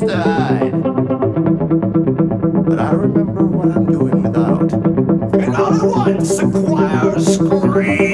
But I remember what I'm doing without. And all at once the choir screams.